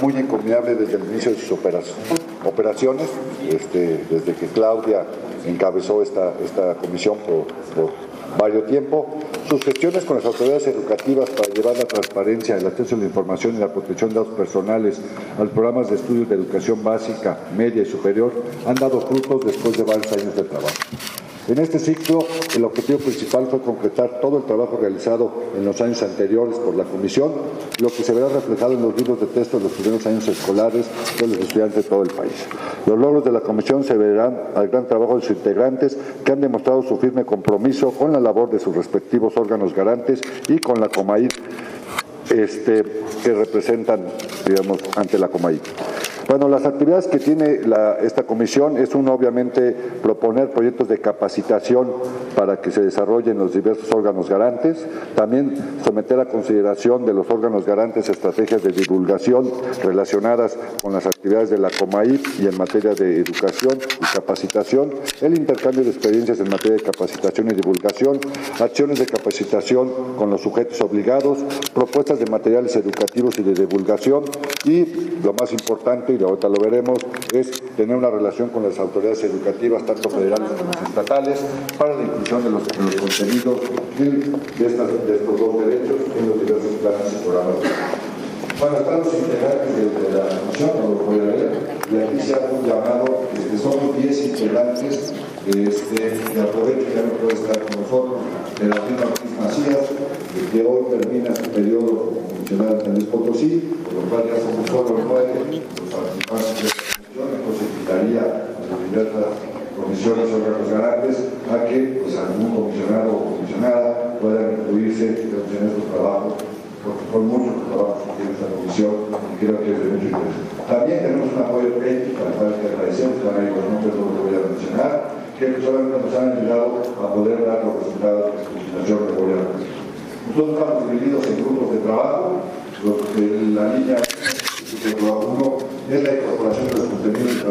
muy encomiable desde el inicio de sus operaciones, este, desde que Claudia encabezó esta, esta comisión por, varios tiempo, sus gestiones con las autoridades educativas para llevar la transparencia, el acceso a la información y la protección de datos personales a los programas de estudios de educación básica, media y superior han dado frutos después de varios años de trabajo. En este ciclo, el objetivo principal fue concretar todo el trabajo realizado en los años anteriores por la Comisión, lo que se verá reflejado en los libros de texto de los primeros años escolares de los estudiantes de todo el país. Los logros de la Comisión se verán al gran trabajo de sus integrantes, que han demostrado su firme compromiso con la labor de sus respectivos órganos garantes y con la COMAID, este, que representan, digamos, ante la COMAID. Bueno, las actividades que tiene esta comisión es uno, obviamente, proponer proyectos de capacitación para que se desarrollen los diversos órganos garantes, también someter a consideración de los órganos garantes estrategias de divulgación relacionadas con las actividades de la COMAIP y en materia de educación y capacitación, el intercambio de experiencias en materia de capacitación y divulgación, acciones de capacitación con los sujetos obligados, propuestas de materiales educativos y de divulgación y, lo más importante, y ahorita lo veremos, es tener una relación con las autoridades educativas, tanto federales como estatales, para la inclusión de los, contenidos de, estos dos derechos en los diversos planes y programas. Bueno, están los integrantes de, la comisión, no lo voy a leer, y aquí se un llamado, este, somos 10 integrantes, este, de aprovecho ya no puede estar con nosotros, de la Ortiz Macías, que hoy termina su periodo funcionario en el Potosí, por lo cual ya somos solo nueve los participantes de esta comisión, entonces invitaría a las diversas comisiones o órganos garantes a que pues, algún comisionado o comisionada puedan incluirse en estos trabajos porque son muchos los trabajos que tiene esta comisión y creo que es de mucho interés. También tenemos un apoyo técnico al cual que agradecemos, que ahora los nombres no los voy a mencionar, que solamente nos han ayudado a poder dar los resultados de esta legislación a mencionar. Nosotros estamos divididos en grupos de trabajo, la línea que trabaja uno es la incorporación de los contenidos